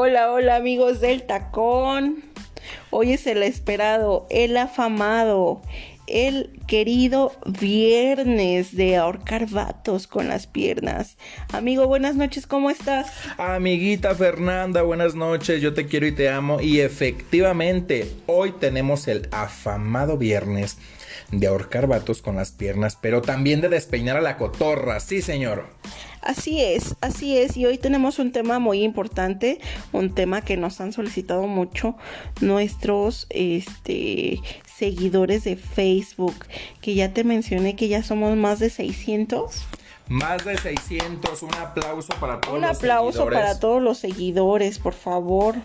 Hola, hola amigos del tacón. Hoy es el esperado, el afamado, el querido viernes de ahorcar vatos con las piernas. Amigo, buenas noches, ¿cómo estás? Amiguita Fernanda, buenas noches, yo te quiero y te amo. Y efectivamente, hoy tenemos el afamado viernes de ahorcar vatos con las piernas, pero también de despeinar a la cotorra, sí señor. Así es, así es. Y hoy tenemos un tema muy importante, un tema que nos han solicitado mucho nuestros este, seguidores de Facebook, que ya te mencioné que ya somos más de 600. Más de 600, un aplauso para todos un aplauso para todos los seguidores, por favor.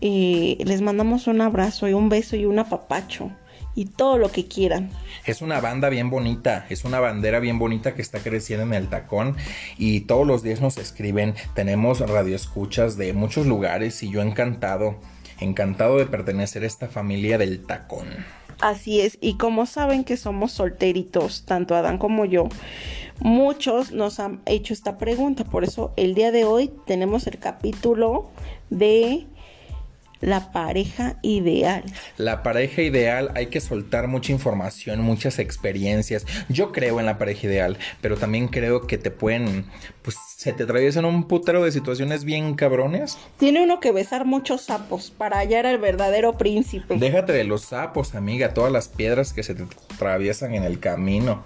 Eh, les mandamos un abrazo y un beso y un apapacho y todo lo que quieran. Es una banda bien bonita, es una bandera bien bonita que está creciendo en el tacón y todos los días nos escriben, tenemos radioescuchas de muchos lugares y yo encantado, encantado de pertenecer a esta familia del tacón. Así es, y como saben que somos solteritos, tanto Adán como yo, muchos nos han hecho esta pregunta, por eso el día de hoy tenemos el capítulo de la pareja ideal. La pareja ideal hay que soltar mucha información, muchas experiencias. Yo creo en la pareja ideal, pero también creo que te pueden, pues se te atraviesan un putero de situaciones bien cabrones. Tiene uno que besar muchos sapos para hallar al verdadero príncipe. Déjate de los sapos, amiga, todas las piedras que se te atraviesan en el camino.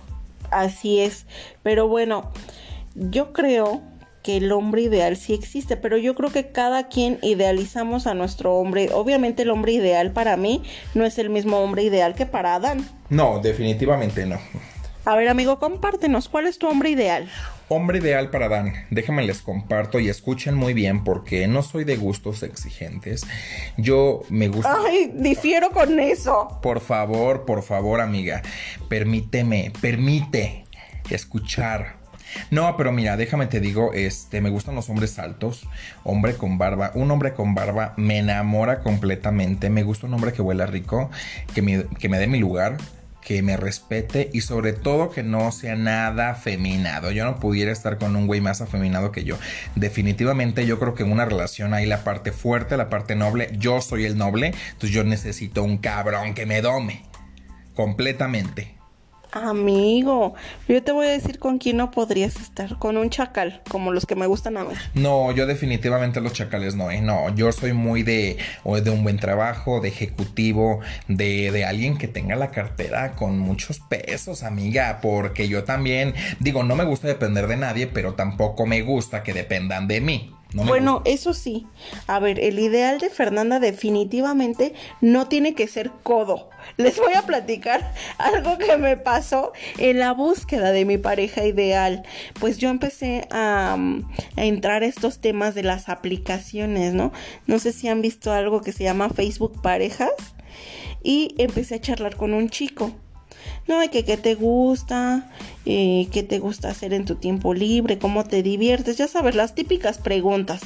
Así es, pero bueno, yo creo que el hombre ideal sí existe, pero yo creo que cada quien idealizamos a nuestro hombre. Obviamente el hombre ideal para mí no es el mismo hombre ideal que para Adán. No, definitivamente no. A ver, amigo, compártenos, ¿cuál es tu hombre ideal? Hombre ideal para Adán. Déjenme les comparto y escuchen muy bien porque no soy de gustos exigentes. Yo me gusta. Ay, difiero con eso. Por favor, por favor, amiga. Permíteme, permite escuchar no, pero mira, déjame te digo, este, me gustan los hombres altos, hombre con barba. Un hombre con barba me enamora completamente. Me gusta un hombre que huela rico, que me, que me dé mi lugar, que me respete y sobre todo que no sea nada afeminado. Yo no pudiera estar con un güey más afeminado que yo. Definitivamente yo creo que en una relación hay la parte fuerte, la parte noble. Yo soy el noble, entonces yo necesito un cabrón que me dome completamente. Amigo, yo te voy a decir con quién no podrías estar, con un chacal, como los que me gustan a mí. No, yo definitivamente los chacales no, ¿eh? No, yo soy muy de, de un buen trabajo, de ejecutivo, de, de alguien que tenga la cartera con muchos pesos, amiga, porque yo también, digo, no me gusta depender de nadie, pero tampoco me gusta que dependan de mí bueno, eso sí. A ver, el ideal de Fernanda definitivamente no tiene que ser codo. Les voy a platicar algo que me pasó en la búsqueda de mi pareja ideal. Pues yo empecé a, a entrar a estos temas de las aplicaciones, ¿no? No sé si han visto algo que se llama Facebook Parejas. Y empecé a charlar con un chico. No, que qué te gusta, qué te gusta hacer en tu tiempo libre, cómo te diviertes, ya sabes, las típicas preguntas.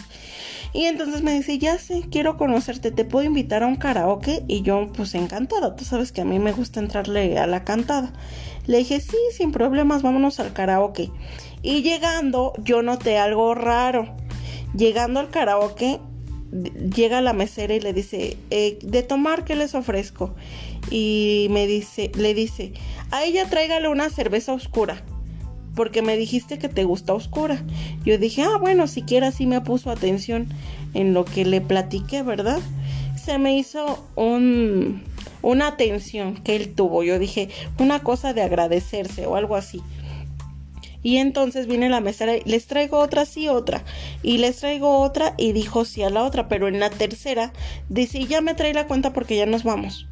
Y entonces me dice, ya sé, quiero conocerte, te puedo invitar a un karaoke. Y yo, pues encantada, tú sabes que a mí me gusta entrarle a la cantada. Le dije, sí, sin problemas, vámonos al karaoke. Y llegando, yo noté algo raro. Llegando al karaoke, llega la mesera y le dice, eh, de tomar, ¿qué les ofrezco? Y me dice, le dice, a ella tráigale una cerveza oscura, porque me dijiste que te gusta oscura. Yo dije, ah, bueno, siquiera sí me puso atención en lo que le platiqué, ¿verdad? Se me hizo un, una atención que él tuvo. Yo dije, una cosa de agradecerse o algo así. Y entonces viene la mesera les traigo otra, sí, otra. Y les traigo otra y dijo sí a la otra. Pero en la tercera dice, ya me trae la cuenta porque ya nos vamos.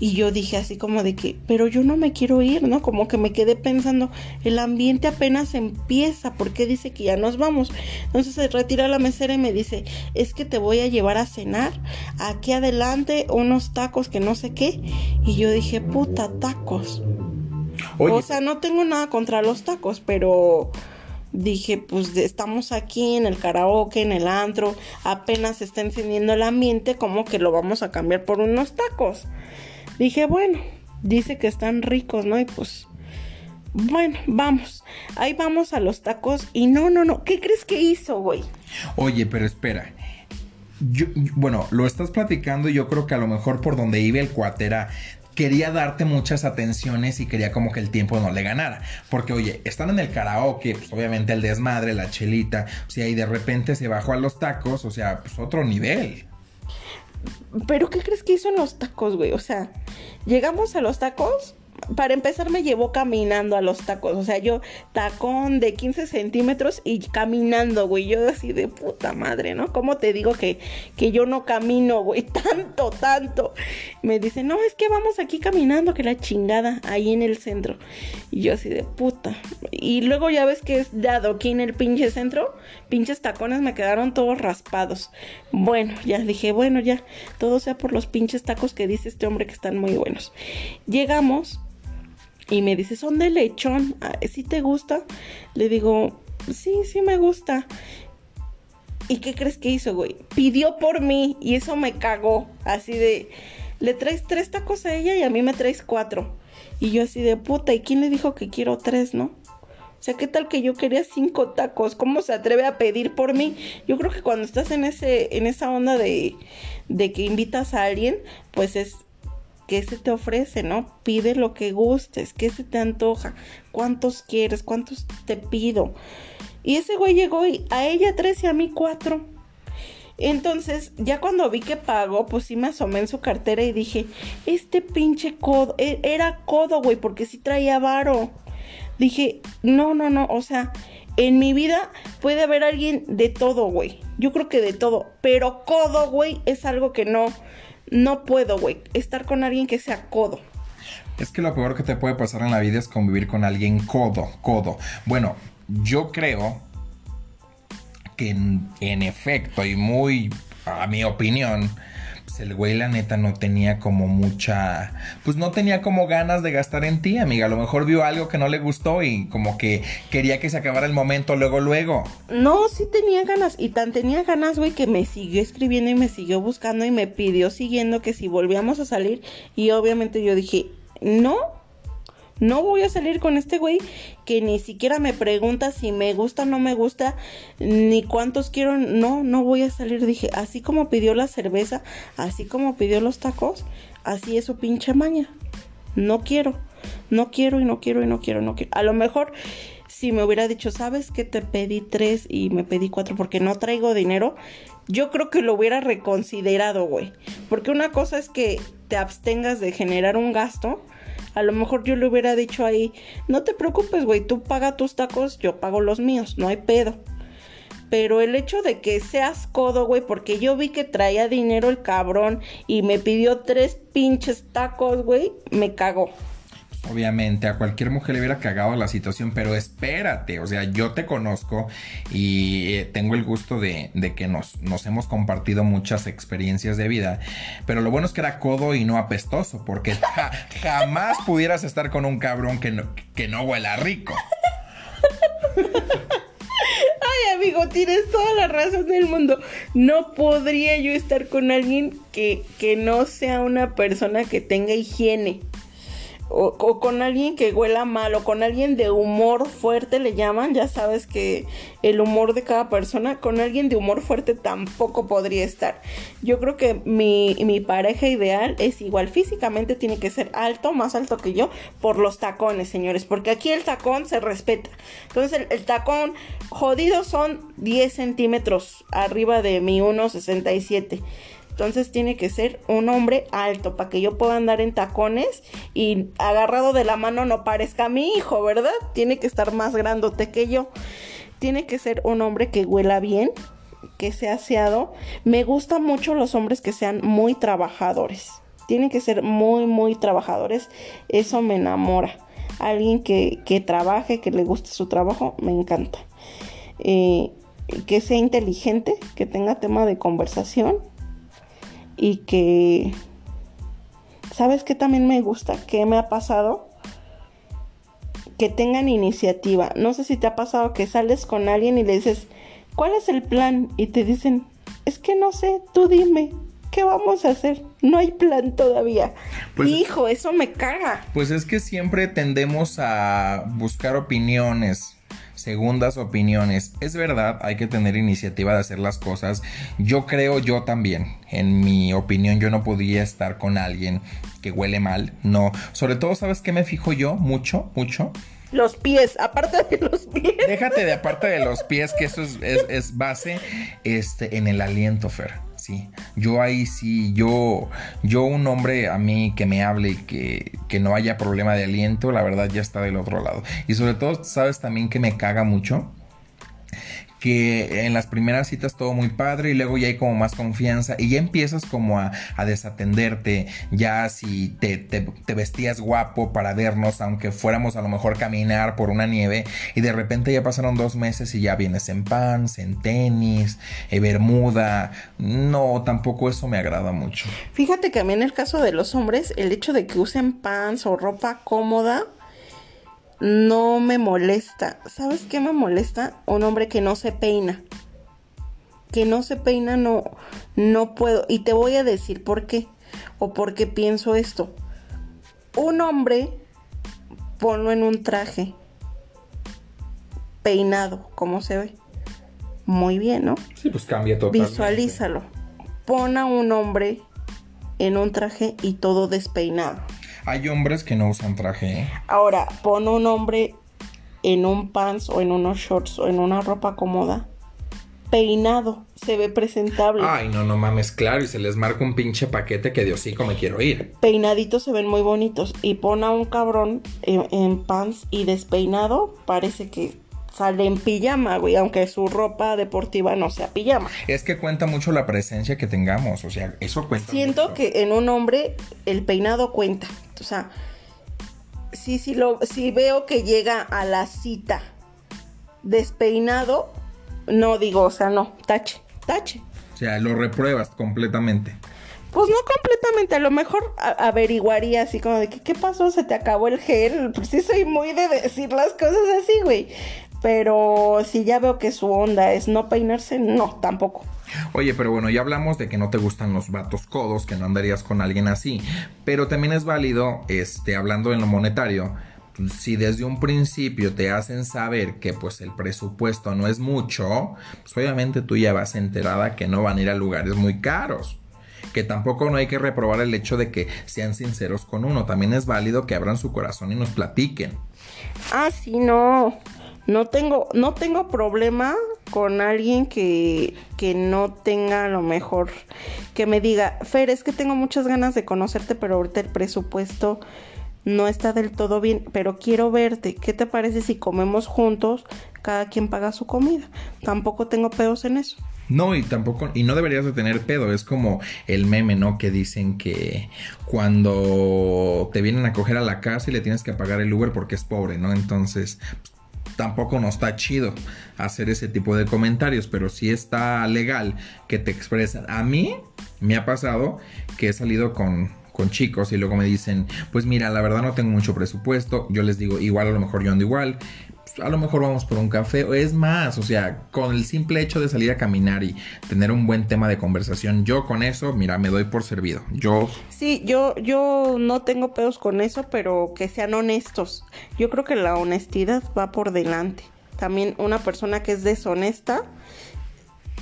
Y yo dije así como de que, pero yo no me quiero ir, ¿no? Como que me quedé pensando, el ambiente apenas empieza, ¿por qué dice que ya nos vamos? Entonces se retira la mesera y me dice, es que te voy a llevar a cenar, aquí adelante unos tacos que no sé qué. Y yo dije, puta, tacos. O sea, no tengo nada contra los tacos, pero dije, pues estamos aquí en el karaoke, en el antro, apenas se está encendiendo el ambiente, como que lo vamos a cambiar por unos tacos. Dije, bueno, dice que están ricos, ¿no? Y pues, bueno, vamos. Ahí vamos a los tacos y no, no, no. ¿Qué crees que hizo, güey? Oye, pero espera. bueno, lo estás platicando y yo creo que a lo mejor por donde iba el cuatera quería darte muchas atenciones y quería como que el tiempo no le ganara. Porque, oye, están en el karaoke, pues obviamente el desmadre, la chelita, o sea, y de repente se bajó a los tacos, o sea, pues otro nivel. Pero, ¿qué crees que hizo en los tacos, güey? O sea, llegamos a los tacos para empezar me llevó caminando a los tacos, o sea, yo tacón de 15 centímetros y caminando, güey, yo así de puta madre, ¿no? ¿Cómo te digo que, que yo no camino, güey? Tanto, tanto. Me dice, no, es que vamos aquí caminando, que la chingada, ahí en el centro. Y yo así de puta. Y luego ya ves que es dado aquí en el pinche centro, pinches tacones me quedaron todos raspados. Bueno, ya dije, bueno, ya, todo sea por los pinches tacos que dice este hombre que están muy buenos. Llegamos y me dice, son de lechón, ah, ¿sí te gusta? Le digo, sí, sí me gusta. ¿Y qué crees que hizo, güey? Pidió por mí y eso me cagó. Así de, le traes tres tacos a ella y a mí me traes cuatro. Y yo así de puta, ¿y quién le dijo que quiero tres, no? O sea, ¿qué tal que yo quería cinco tacos? ¿Cómo se atreve a pedir por mí? Yo creo que cuando estás en ese, en esa onda de, de que invitas a alguien, pues es ¿qué se te ofrece, no? Pide lo que gustes, ¿qué se te antoja? ¿Cuántos quieres? ¿Cuántos te pido? Y ese güey llegó y a ella tres y a mí cuatro. Entonces, ya cuando vi que pagó, pues sí me asomé en su cartera y dije, este pinche codo, e-, era codo, güey, porque sí traía varo. Dije, no, no, no, o sea, en mi vida puede haber alguien de todo, güey. Yo creo que de todo, pero codo, güey, es algo que no, no puedo, güey, estar con alguien que sea codo. Es que lo peor que te puede pasar en la vida es convivir con alguien codo, codo. Bueno, yo creo que en, en efecto y muy, a mi opinión, pues, el güey la neta no tenía como mucha, pues no tenía como ganas de gastar en ti, amiga. A lo mejor vio algo que no le gustó y como que quería que se acabara el momento luego, luego. No, sí tenía ganas y tan tenía ganas, güey, que me siguió escribiendo y me siguió buscando y me pidió siguiendo que si volvíamos a salir y obviamente yo dije, no, no voy a salir con este güey que ni siquiera me pregunta si me gusta o no me gusta, ni cuántos quiero. No, no voy a salir. Dije, así como pidió la cerveza, así como pidió los tacos, así es su pinche maña. No quiero, no quiero y no quiero y no quiero, no quiero. A lo mejor si me hubiera dicho, sabes que te pedí tres y me pedí cuatro porque no traigo dinero, yo creo que lo hubiera reconsiderado, güey. Porque una cosa es que te abstengas de generar un gasto a lo mejor yo le hubiera dicho ahí, no te preocupes, güey, tú paga tus tacos, yo pago los míos, no hay pedo. Pero el hecho de que seas codo, güey, porque yo vi que traía dinero el cabrón y me pidió tres pinches tacos, güey, me cagó obviamente a cualquier mujer le hubiera cagado la situación, pero espérate, o sea, yo te conozco y eh, tengo el gusto de, que nos, hemos compartido muchas experiencias de vida, pero lo bueno es que era codo y no apestoso, porque jamás pudieras estar con un cabrón que no, que no huela rico. Ay, amigo, tienes toda la razón del mundo. No podría yo estar con alguien que, que no sea una persona que tenga higiene o, con alguien que huela mal o con alguien de humor fuerte le llaman, ya sabes que el humor de cada persona, con alguien de humor fuerte tampoco podría estar. Yo creo que mi, mi pareja ideal es igual, físicamente tiene que ser alto, más alto que yo, por los tacones, señores, porque aquí el tacón se respeta. Entonces el, el tacón jodido son 10 centímetros arriba de mi 1,67 entonces tiene que ser un hombre alto para que yo pueda andar en tacones y agarrado de la mano no parezca a mi hijo, ¿verdad? Tiene que estar más grandote que yo. Tiene que ser un hombre que huela bien, que sea aseado. Me gustan mucho los hombres que sean muy trabajadores. Tienen que ser muy, muy trabajadores. Eso me enamora. Alguien que, que trabaje, que le guste su trabajo, me encanta. Eh, que sea inteligente, que tenga tema de conversación y que, ¿sabes qué también me gusta? ¿Qué me ha pasado? Que tengan iniciativa. No sé si te ha pasado que sales con alguien y le dices, ¿cuál es el plan? Y te dicen, es que no sé, tú dime. ¿Qué vamos a hacer? No hay plan todavía. Pues, Hijo, eso me caga. Pues es que siempre tendemos a buscar opiniones segundas opiniones. Es verdad, hay que tener iniciativa de hacer las cosas. Yo creo yo también, en mi opinión, yo no podría estar con alguien que huele mal. No, sobre todo, ¿sabes qué me fijo yo? Mucho, mucho. Los pies, aparte de los pies. Déjate de aparte de los pies, que eso es, es base, este, en el aliento, Fer sí. Yo ahí sí, yo, yo un hombre a mí que me hable y que, que no haya problema de aliento, la verdad ya está del otro lado. Y sobre todo, sabes también que me caga mucho que en las primeras citas todo muy padre y luego ya hay como más confianza y ya empiezas como a, desatenderte, ya si te, te, vestías guapo para vernos, aunque fuéramos a lo mejor caminar por una nieve y de repente ya pasaron dos meses y ya vienes en pants, en tenis, en bermuda, no, tampoco eso me agrada mucho. Fíjate que a mí en el caso de los hombres, el hecho de que usen pants o ropa cómoda, no me molesta. ¿Sabes qué me molesta? Un hombre que no se peina. Que no se peina no no puedo y te voy a decir por qué o por qué pienso esto. Un hombre ponlo en un traje peinado, ¿cómo se ve? Muy bien, ¿no? Sí, pues cambia todo. Visualízalo. Pon a un hombre en un traje y todo despeinado. Hay hombres que no usan traje. ¿eh? Ahora, pon un hombre en un pants o en unos shorts o en una ropa cómoda. Peinado, se ve presentable. Ay, no, no mames, claro, y se les marca un pinche paquete que de hocico me quiero ir. Peinaditos se ven muy bonitos. Y pon a un cabrón en pants y despeinado, parece que sale en pijama, güey, aunque su ropa deportiva no sea pijama. Es que cuenta mucho la presencia que tengamos, o sea, eso cuenta. Siento que en un hombre el peinado cuenta, o sea, sí, sí, lo, si veo que llega a la cita despeinado, no digo, o sea, no, tache, tache. O sea, lo repruebas completamente. Pues no completamente, a lo mejor averiguaría así como de que, ¿qué pasó? ¿Se te acabó el gel? Pues sí soy muy de decir las cosas así, güey. Pero si ya veo que su onda es no peinarse, no, tampoco. Oye, pero bueno, ya hablamos de que no te gustan los vatos codos, que no andarías con alguien así. Pero también es válido, este, hablando en lo monetario, si desde un principio te hacen saber que pues el presupuesto no es mucho, pues obviamente tú ya vas enterada que no van a ir a lugares muy caros. Que tampoco no hay que reprobar el hecho de que sean sinceros con uno. También es válido que abran su corazón y nos platiquen. Ah, sí, no. No tengo, no tengo problema con alguien que, que no tenga lo mejor, que me diga, Fer, es que tengo muchas ganas de conocerte, pero ahorita el presupuesto no está del todo bien, pero quiero verte. ¿Qué te parece si comemos juntos? Cada quien paga su comida. Tampoco tengo pedos en eso. No, y tampoco, y no deberías de tener pedo, es como el meme, ¿no? Que dicen que cuando te vienen a coger a la casa y le tienes que pagar el Uber porque es pobre, ¿no? Entonces, tampoco nos está chido hacer ese tipo de comentarios, pero sí está legal que te expresen. A mí me ha pasado que he salido con, con chicos y luego me dicen, pues mira, la verdad no tengo mucho presupuesto, yo les digo, igual a lo mejor yo ando igual, a lo mejor vamos por un café, o es más, o sea, con el simple hecho de salir a caminar y tener un buen tema de conversación, yo con eso, mira, me doy por servido. Yo Sí, yo yo no tengo pedos con eso, pero que sean honestos. Yo creo que la honestidad va por delante. También una persona que es deshonesta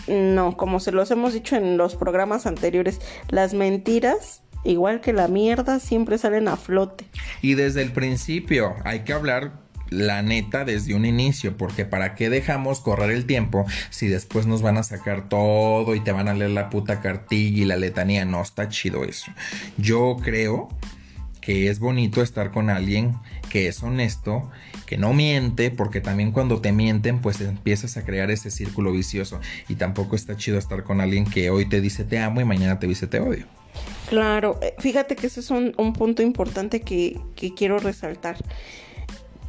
no, como se los hemos dicho en los programas anteriores, las mentiras igual que la mierda, siempre salen a flote. Y desde el principio hay que hablar la neta desde un inicio, porque para qué dejamos correr el tiempo si después nos van a sacar todo y te van a leer la puta cartilla y la letanía, no está chido eso. Yo creo que es bonito estar con alguien que es honesto, que no miente, porque también cuando te mienten, pues empiezas a crear ese círculo vicioso. Y tampoco está chido estar con alguien que hoy te dice te amo y mañana te dice te odio. Claro, eh, fíjate que ese es un, punto importante que, que quiero resaltar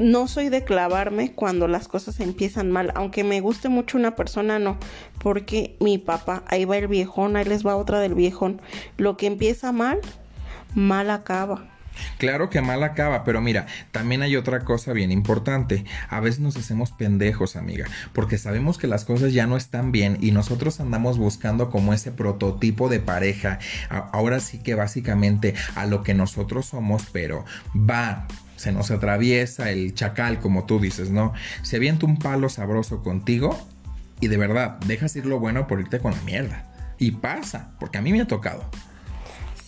no soy de clavarme cuando las cosas empiezan mal, aunque me guste mucho una persona, no, porque mi papá, ahí va el viejón, ahí les va otra del viejón, lo que empieza mal, mal acaba. Claro que mal acaba, pero mira, también hay otra cosa bien importante. A veces nos hacemos pendejos, amiga, porque sabemos que las cosas ya no están bien y nosotros andamos buscando como ese prototipo de pareja. Ahora sí que básicamente a lo que nosotros somos, pero va se nos atraviesa el chacal, como tú dices, ¿no? Se avienta un palo sabroso contigo y de verdad, dejas ir lo bueno por irte con la mierda. Y pasa, porque a mí me ha tocado.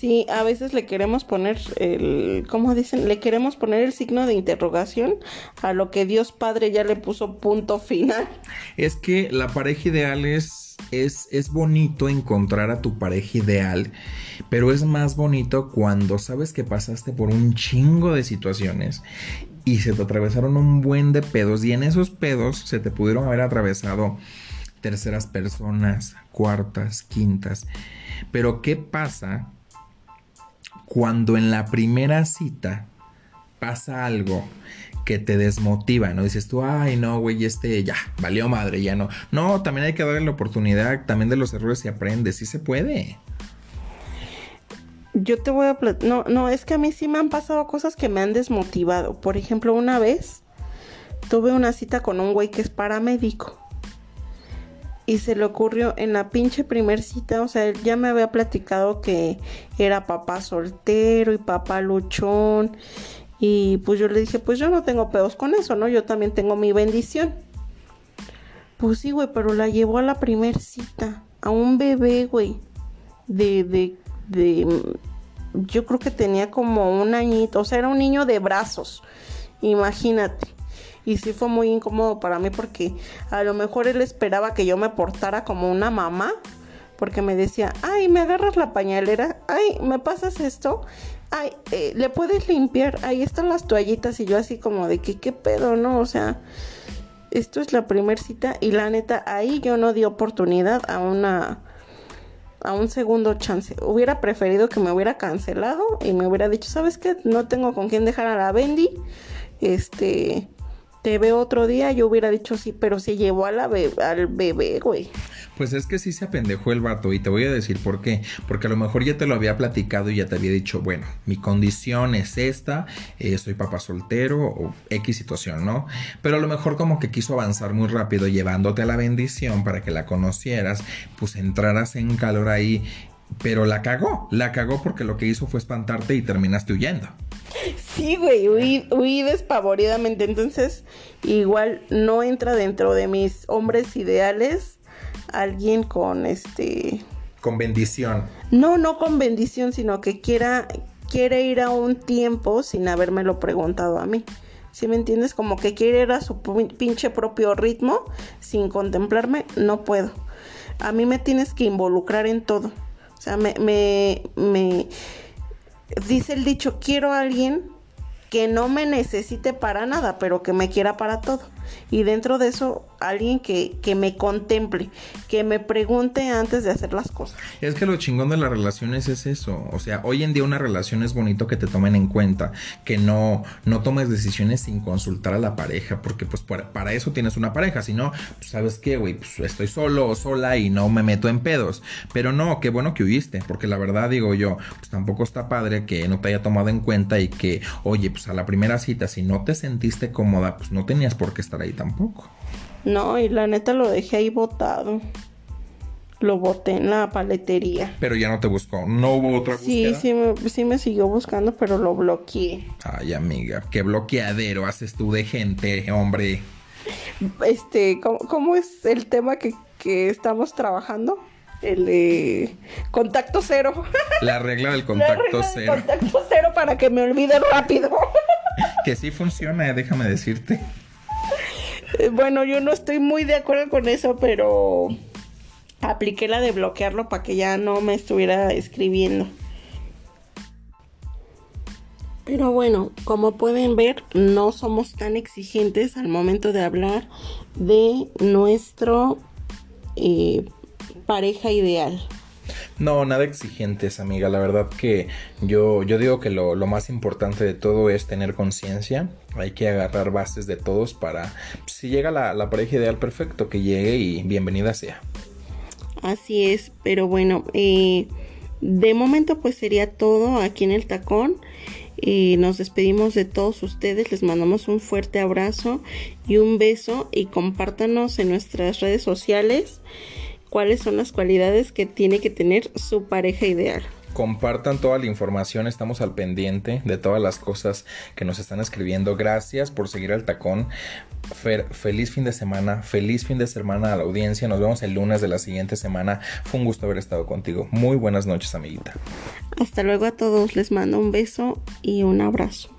Sí, a veces le queremos poner el, ¿cómo dicen? Le queremos poner el signo de interrogación a lo que Dios Padre ya le puso punto final. Es que la pareja ideal es, es, es bonito encontrar a tu pareja ideal, pero es más bonito cuando sabes que pasaste por un chingo de situaciones y se te atravesaron un buen de pedos y en esos pedos se te pudieron haber atravesado terceras personas, cuartas, quintas. Pero ¿qué pasa cuando en la primera cita pasa algo que te desmotiva, ¿no? Dices tú, ay, no, güey, este ya, valió madre, ya no. No, también hay que darle la oportunidad, también de los errores se aprende, sí se puede. Yo te voy a... No, no, es que a mí sí me han pasado cosas que me han desmotivado. Por ejemplo, una vez tuve una cita con un güey que es paramédico y se le ocurrió en la pinche primer cita, o sea, él ya me había platicado que era papá soltero y papá luchón. Y pues yo le dije, pues yo no tengo pedos con eso, ¿no? Yo también tengo mi bendición. Pues sí, güey, pero la llevó a la primer cita, a un bebé, güey, de, de, de, yo creo que tenía como un añito, o sea, era un niño de brazos, imagínate. Y sí fue muy incómodo para mí porque a lo mejor él esperaba que yo me portara como una mamá. Porque me decía, ay, me agarras la pañalera, ay, me pasas esto, ay, eh, le puedes limpiar, ahí están las toallitas y yo así como de que qué pedo, ¿no? O sea, esto es la primer cita y la neta, ahí yo no di oportunidad a una a un segundo chance. Hubiera preferido que me hubiera cancelado y me hubiera dicho, ¿sabes qué? No tengo con quién dejar a la Bendy. Este, te veo otro día, yo hubiera dicho sí, pero se llevó a la al bebé, güey. Pues es que sí se apendejó el vato y te voy a decir por qué. Porque a lo mejor ya te lo había platicado y ya te había dicho, bueno, mi condición es esta, eh, soy papá soltero o X situación, ¿no? Pero a lo mejor como que quiso avanzar muy rápido llevándote a la bendición para que la conocieras, pues entraras en calor ahí. Pero la cagó, la cagó porque lo que hizo fue espantarte y terminaste huyendo. Sí, güey, huí, despavoridamente. Entonces, igual no entra dentro de mis hombres ideales alguien con este. Con bendición. No, no con bendición, sino que quiera, quiere ir a un tiempo sin habérmelo preguntado a mí. Si me entiendes? Como que quiere ir a su pinche propio ritmo sin contemplarme, no puedo. A mí me tienes que involucrar en todo. O sea, me, me, me dice el dicho, quiero a alguien que no me necesite para nada, pero que me quiera para todo. Y dentro de eso, alguien que, que, me contemple, que me pregunte antes de hacer las cosas. Es que lo chingón de las relaciones es eso. O sea, hoy en día una relación es bonito que te tomen en cuenta, que no, no tomes decisiones sin consultar a la pareja, porque pues para, eso tienes una pareja. Si no, pues sabes qué, güey, pues estoy solo o sola y no me meto en pedos. Pero no, qué bueno que huiste, porque la verdad digo yo, pues tampoco está padre que no te haya tomado en cuenta y que, oye, pues a la primera cita, si no te sentiste cómoda, pues no tenías por qué estar ahí tampoco. No, y la neta lo dejé ahí botado. Lo boté en la paletería. Pero ya no te buscó. ¿No hubo otra sí, Sí, me, sí me siguió buscando, pero lo bloqueé. Ay, amiga, qué bloqueadero haces tú de gente, hombre. Este, ¿cómo, es el tema que, que estamos trabajando? el de contacto cero. La regla del contacto cero. contacto cero para que me olvide rápido. Que sí funciona, déjame decirte. Eh, bueno, yo no estoy muy de acuerdo con eso, pero apliqué la de bloquearlo para que ya no me estuviera escribiendo. Pero bueno, como pueden ver, no somos tan exigentes al momento de hablar de nuestro eh, pareja ideal. No, nada exigentes, amiga. La verdad que yo, yo digo que lo, más importante de todo es tener conciencia. Hay que agarrar bases de todos para, si llega la, pareja ideal, perfecto, que llegue y bienvenida sea. Así es, pero bueno, eh, de momento pues sería todo aquí en el tacón. Eh, nos despedimos de todos ustedes, les mandamos un fuerte abrazo y un beso y compártanos en nuestras redes sociales cuáles son las cualidades que tiene que tener su pareja ideal. compartan toda la información, estamos al pendiente de todas las cosas que nos están escribiendo. Gracias por seguir al tacón. Fer, feliz fin de semana, feliz fin de semana a la audiencia. Nos vemos el lunes de la siguiente semana. Fue un gusto haber estado contigo. Muy buenas noches, amiguita. Hasta luego a todos. Les mando un beso y un abrazo.